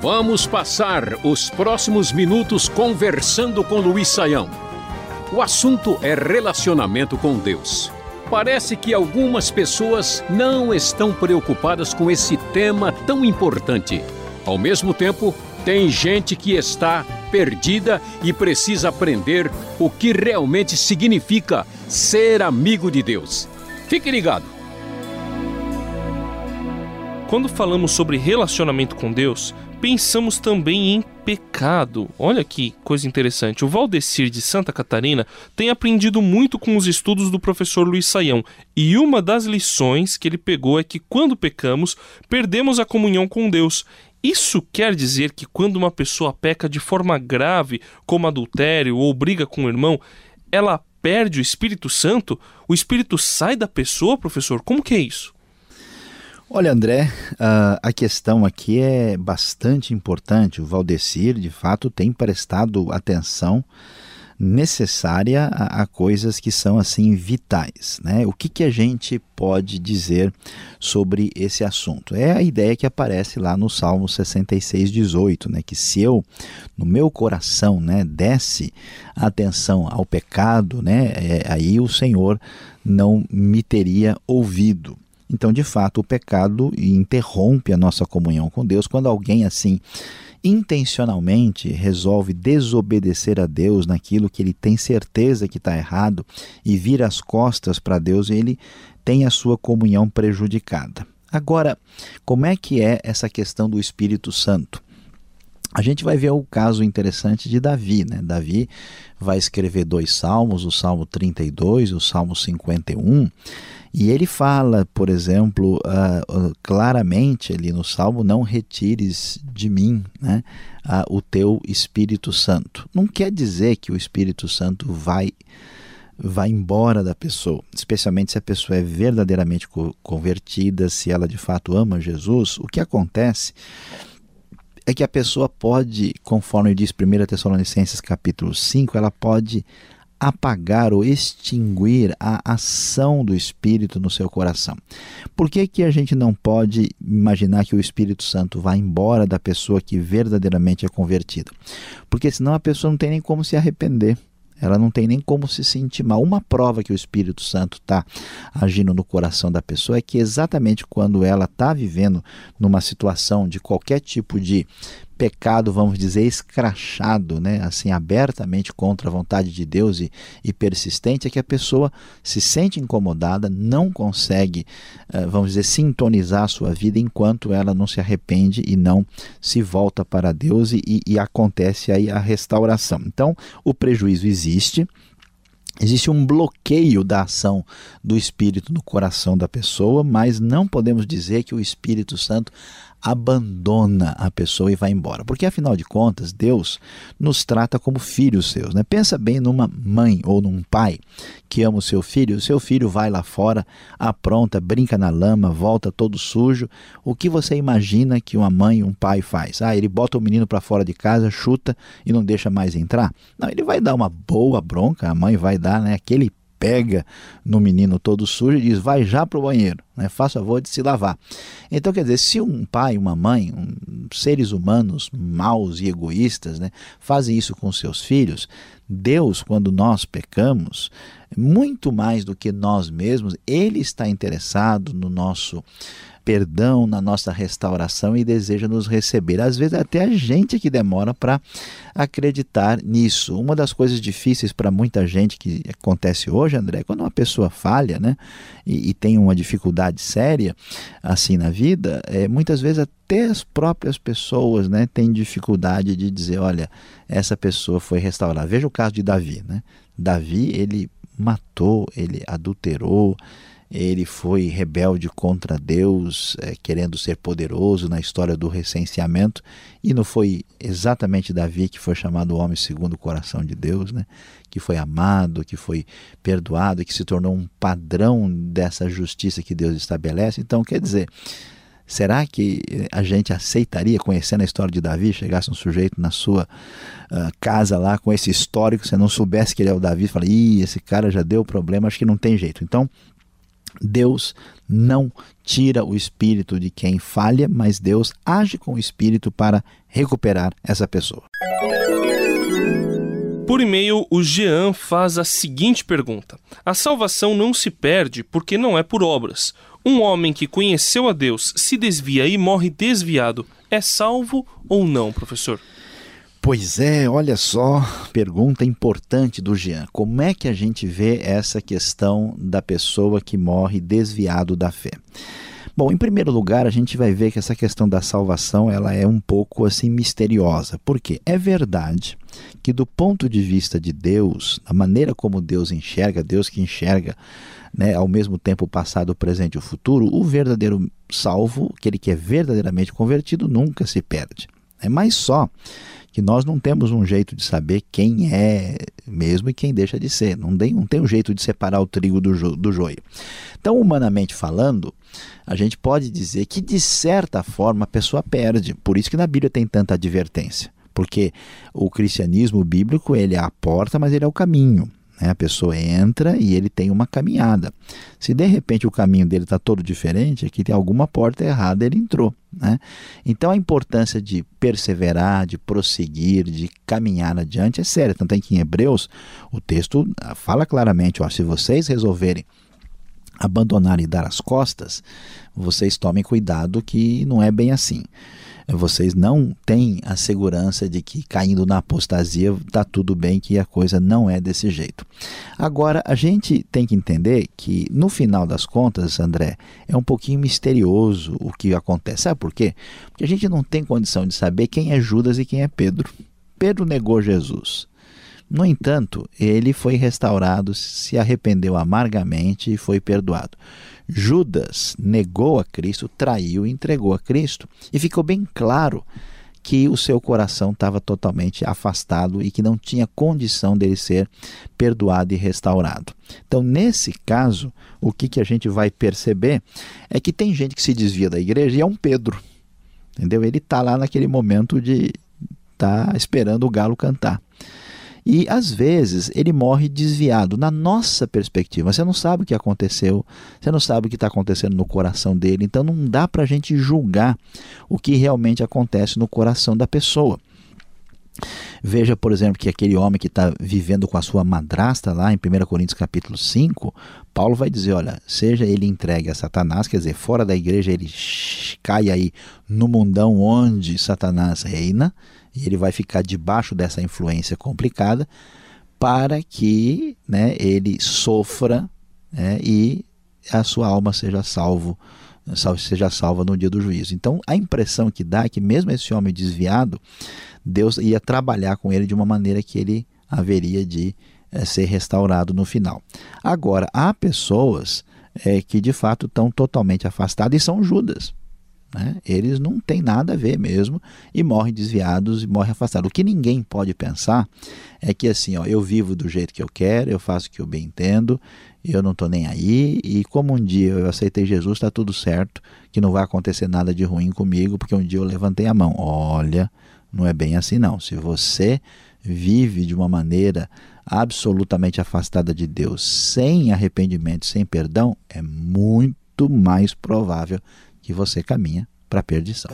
Vamos passar os próximos minutos conversando com Luiz Saião. O assunto é relacionamento com Deus. Parece que algumas pessoas não estão preocupadas com esse tema tão importante. Ao mesmo tempo, tem gente que está perdida e precisa aprender o que realmente significa ser amigo de Deus. Fique ligado. Quando falamos sobre relacionamento com Deus, pensamos também em pecado. Olha que coisa interessante. O Valdecir de Santa Catarina tem aprendido muito com os estudos do professor Luiz Saião, e uma das lições que ele pegou é que quando pecamos, perdemos a comunhão com Deus. Isso quer dizer que quando uma pessoa peca de forma grave, como adultério ou briga com o irmão, ela perde o Espírito Santo? O Espírito sai da pessoa, professor? Como que é isso? Olha, André, a questão aqui é bastante importante. O Valdecir, de fato, tem prestado atenção necessária a, a, coisas que são assim vitais. Né? O que, que a gente pode dizer sobre esse assunto? É a ideia que aparece lá no Salmo 66, 18, né? que se eu, no meu coração, né, desse atenção ao pecado, né, é, aí o Senhor não me teria ouvido. Então, de fato, o pecado interrompe a nossa comunhão com Deus quando alguém assim intencionalmente resolve desobedecer a Deus naquilo que ele tem certeza que está errado e vira as costas para Deus, ele tem a sua comunhão prejudicada. Agora, como é que é essa questão do Espírito Santo? A gente vai ver o caso interessante de Davi. Né? Davi vai escrever dois salmos, o Salmo 32 e o Salmo 51. E ele fala, por exemplo, uh, claramente ali no Salmo: Não retires de mim né, uh, o teu Espírito Santo. Não quer dizer que o Espírito Santo vai vai embora da pessoa, especialmente se a pessoa é verdadeiramente convertida, se ela de fato ama Jesus. O que acontece é que a pessoa pode, conforme diz 1 Tessalonicenses capítulo 5, ela pode apagar ou extinguir a ação do Espírito no seu coração. Por que, que a gente não pode imaginar que o Espírito Santo vá embora da pessoa que verdadeiramente é convertida? Porque senão a pessoa não tem nem como se arrepender. Ela não tem nem como se sentir mal. Uma prova que o Espírito Santo está agindo no coração da pessoa é que exatamente quando ela está vivendo numa situação de qualquer tipo de pecado, vamos dizer, escrachado, né, assim, abertamente contra a vontade de Deus e, e persistente, é que a pessoa se sente incomodada, não consegue, uh, vamos dizer, sintonizar a sua vida enquanto ela não se arrepende e não se volta para Deus e, e acontece aí a restauração. Então, o prejuízo existe, Existe um bloqueio da ação do Espírito no coração da pessoa, mas não podemos dizer que o Espírito Santo abandona a pessoa e vai embora. Porque afinal de contas, Deus nos trata como filhos seus. Né? Pensa bem numa mãe ou num pai que ama o seu filho. O seu filho vai lá fora, apronta, brinca na lama, volta todo sujo. O que você imagina que uma mãe, um pai faz? Ah, ele bota o menino para fora de casa, chuta e não deixa mais entrar? Não, ele vai dar uma boa bronca, a mãe vai dar né, aquele pega no menino todo sujo e diz: vai já para o banheiro, né? faça favor de se lavar. Então, quer dizer, se um pai, uma mãe, um, seres humanos maus e egoístas, né, fazem isso com seus filhos, Deus, quando nós pecamos, muito mais do que nós mesmos, Ele está interessado no nosso perdão, na nossa restauração e deseja nos receber. Às vezes até a gente que demora para acreditar nisso. Uma das coisas difíceis para muita gente que acontece hoje, André, é quando uma pessoa falha, né, e, e, tem uma dificuldade séria assim na vida, é, muitas vezes até as próprias pessoas, né, têm dificuldade de dizer, olha, essa pessoa foi restaurada. Veja o caso de Davi, né? Davi, ele matou, ele adulterou, ele foi rebelde contra Deus, é, querendo ser poderoso na história do recenseamento, e não foi exatamente Davi que foi chamado o homem segundo o coração de Deus, né? que foi amado, que foi perdoado, que se tornou um padrão dessa justiça que Deus estabelece. Então, quer dizer, Será que a gente aceitaria, conhecendo a história de Davi, chegasse um sujeito na sua uh, casa lá com esse histórico, você não soubesse que ele é o Davi, fala, ih, esse cara já deu problema, acho que não tem jeito. Então, Deus não tira o espírito de quem falha, mas Deus age com o espírito para recuperar essa pessoa. Por e-mail, o Jean faz a seguinte pergunta: A salvação não se perde porque não é por obras. Um homem que conheceu a Deus se desvia e morre desviado, é salvo ou não, professor? Pois é, olha só, pergunta importante do Jean. Como é que a gente vê essa questão da pessoa que morre desviado da fé? Bom, em primeiro lugar, a gente vai ver que essa questão da salvação ela é um pouco assim misteriosa. Porque é verdade que do ponto de vista de Deus, a maneira como Deus enxerga, Deus que enxerga né, ao mesmo tempo o passado, o presente e o futuro, o verdadeiro salvo, aquele que é verdadeiramente convertido, nunca se perde. É mais só que nós não temos um jeito de saber quem é mesmo e quem deixa de ser. Não tem, não tem um jeito de separar o trigo do, jo, do joio. Então, humanamente falando, a gente pode dizer que, de certa forma, a pessoa perde. Por isso que na Bíblia tem tanta advertência. Porque o cristianismo bíblico ele é a porta, mas ele é o caminho. Né? A pessoa entra e ele tem uma caminhada. Se de repente o caminho dele está todo diferente, é que tem alguma porta errada, ele entrou. Né? Então a importância de perseverar, de prosseguir, de caminhar adiante é séria. Tanto é que em Hebreus o texto fala claramente: ó, se vocês resolverem abandonar e dar as costas, vocês tomem cuidado que não é bem assim vocês não têm a segurança de que caindo na apostasia está tudo bem, que a coisa não é desse jeito. Agora, a gente tem que entender que, no final das contas, André, é um pouquinho misterioso o que acontece. Sabe por quê? Porque a gente não tem condição de saber quem é Judas e quem é Pedro. Pedro negou Jesus. No entanto, ele foi restaurado, se arrependeu amargamente e foi perdoado. Judas negou a Cristo, traiu e entregou a Cristo. E ficou bem claro que o seu coração estava totalmente afastado e que não tinha condição dele ser perdoado e restaurado. Então, nesse caso, o que, que a gente vai perceber é que tem gente que se desvia da igreja e é um Pedro. Entendeu? Ele está lá naquele momento de estar tá esperando o galo cantar. E às vezes ele morre desviado. Na nossa perspectiva, você não sabe o que aconteceu, você não sabe o que está acontecendo no coração dele, então não dá para a gente julgar o que realmente acontece no coração da pessoa. Veja, por exemplo, que aquele homem que está vivendo com a sua madrasta lá em 1 Coríntios capítulo 5, Paulo vai dizer, olha, seja ele entregue a Satanás, quer dizer, fora da igreja ele cai aí no mundão onde Satanás reina, e ele vai ficar debaixo dessa influência complicada para que né, ele sofra né, e a sua alma seja salvo seja salva no dia do juízo. Então, a impressão que dá é que mesmo esse homem desviado, Deus ia trabalhar com ele de uma maneira que ele haveria de é, ser restaurado no final. Agora, há pessoas é, que de fato estão totalmente afastadas e são Judas. Né? Eles não têm nada a ver mesmo e morrem desviados e morrem afastados. O que ninguém pode pensar é que assim, ó, eu vivo do jeito que eu quero, eu faço o que eu bem entendo, eu não estou nem aí e como um dia eu aceitei Jesus, está tudo certo, que não vai acontecer nada de ruim comigo porque um dia eu levantei a mão. Olha, não é bem assim não. Se você vive de uma maneira absolutamente afastada de Deus, sem arrependimento, sem perdão, é muito mais provável que você caminha para a perdição.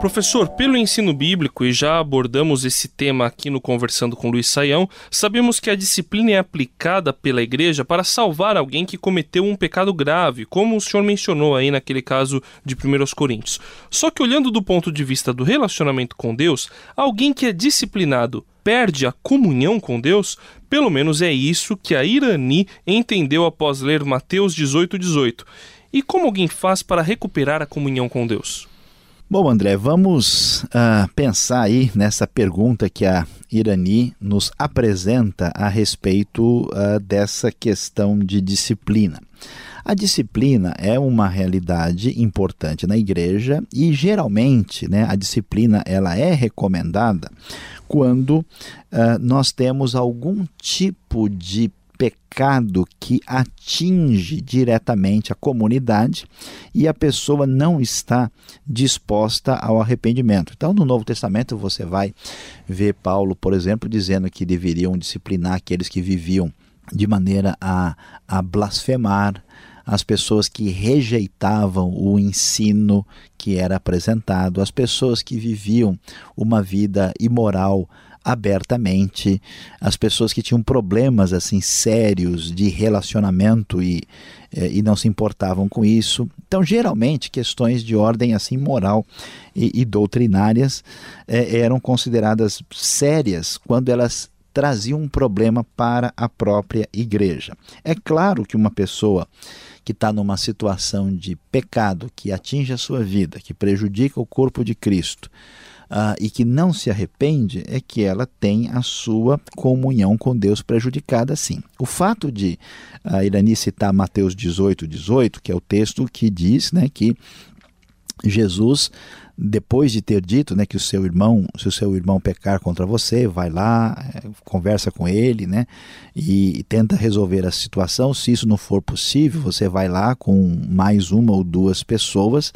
Professor, pelo ensino bíblico, e já abordamos esse tema aqui no Conversando com Luiz Saião, sabemos que a disciplina é aplicada pela igreja para salvar alguém que cometeu um pecado grave, como o senhor mencionou aí naquele caso de 1 Coríntios. Só que olhando do ponto de vista do relacionamento com Deus, alguém que é disciplinado perde a comunhão com Deus? Pelo menos é isso que a Irani entendeu após ler Mateus 18, 18. E como alguém faz para recuperar a comunhão com Deus? Bom, André, vamos uh, pensar aí nessa pergunta que a Irani nos apresenta a respeito uh, dessa questão de disciplina. A disciplina é uma realidade importante na igreja e geralmente né, a disciplina ela é recomendada quando uh, nós temos algum tipo de pecado que atinge diretamente a comunidade e a pessoa não está disposta ao arrependimento. Então, no Novo Testamento, você vai ver Paulo, por exemplo, dizendo que deveriam disciplinar aqueles que viviam de maneira a, a blasfemar, as pessoas que rejeitavam o ensino que era apresentado, as pessoas que viviam uma vida imoral abertamente, as pessoas que tinham problemas assim sérios de relacionamento e, eh, e não se importavam com isso. Então, geralmente, questões de ordem assim moral e, e doutrinárias eh, eram consideradas sérias quando elas traziam um problema para a própria igreja. É claro que uma pessoa que está numa situação de pecado que atinge a sua vida, que prejudica o corpo de Cristo, uh, e que não se arrepende, é que ela tem a sua comunhão com Deus prejudicada sim. O fato de a Irani citar Mateus 18, 18, que é o texto que diz né, que Jesus depois de ter dito né, que o seu irmão, se o seu irmão pecar contra você, vai lá, é, conversa com ele, né, e, e, tenta resolver a situação. Se isso não for possível, você vai lá com mais uma ou duas pessoas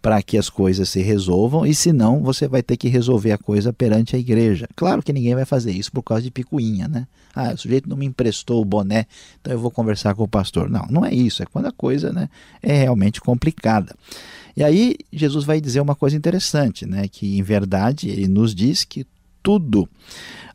para que as coisas se resolvam, e se não, você vai ter que resolver a coisa perante a igreja. Claro que ninguém vai fazer isso por causa de picuinha, né? Ah, o sujeito não me emprestou o boné, então eu vou conversar com o pastor. Não, não é isso, é quando a coisa né, é realmente complicada. E aí Jesus vai dizer uma coisa interessante, né? Que em verdade ele nos diz que tudo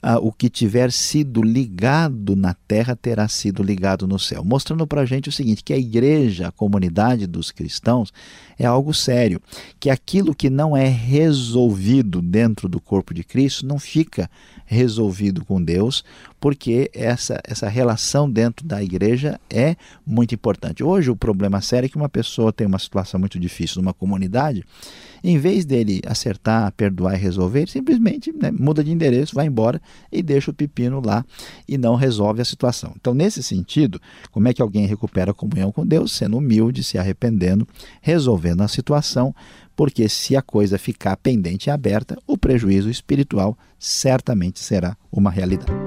ah, o que tiver sido ligado na terra terá sido ligado no céu. Mostrando para a gente o seguinte: que a igreja, a comunidade dos cristãos, é algo sério. Que aquilo que não é resolvido dentro do corpo de Cristo não fica resolvido com Deus, porque essa, essa relação dentro da igreja é muito importante. Hoje, o problema sério é que uma pessoa tem uma situação muito difícil numa comunidade, em vez dele acertar, perdoar e resolver, ele simplesmente né, muda de endereço, vai embora e deixa o pepino lá e não resolve a situação. Então, nesse sentido, como é que alguém recupera a comunhão com Deus? Sendo humilde, se arrependendo, resolvendo a situação, porque se a coisa ficar pendente e aberta, o prejuízo espiritual certamente será uma realidade.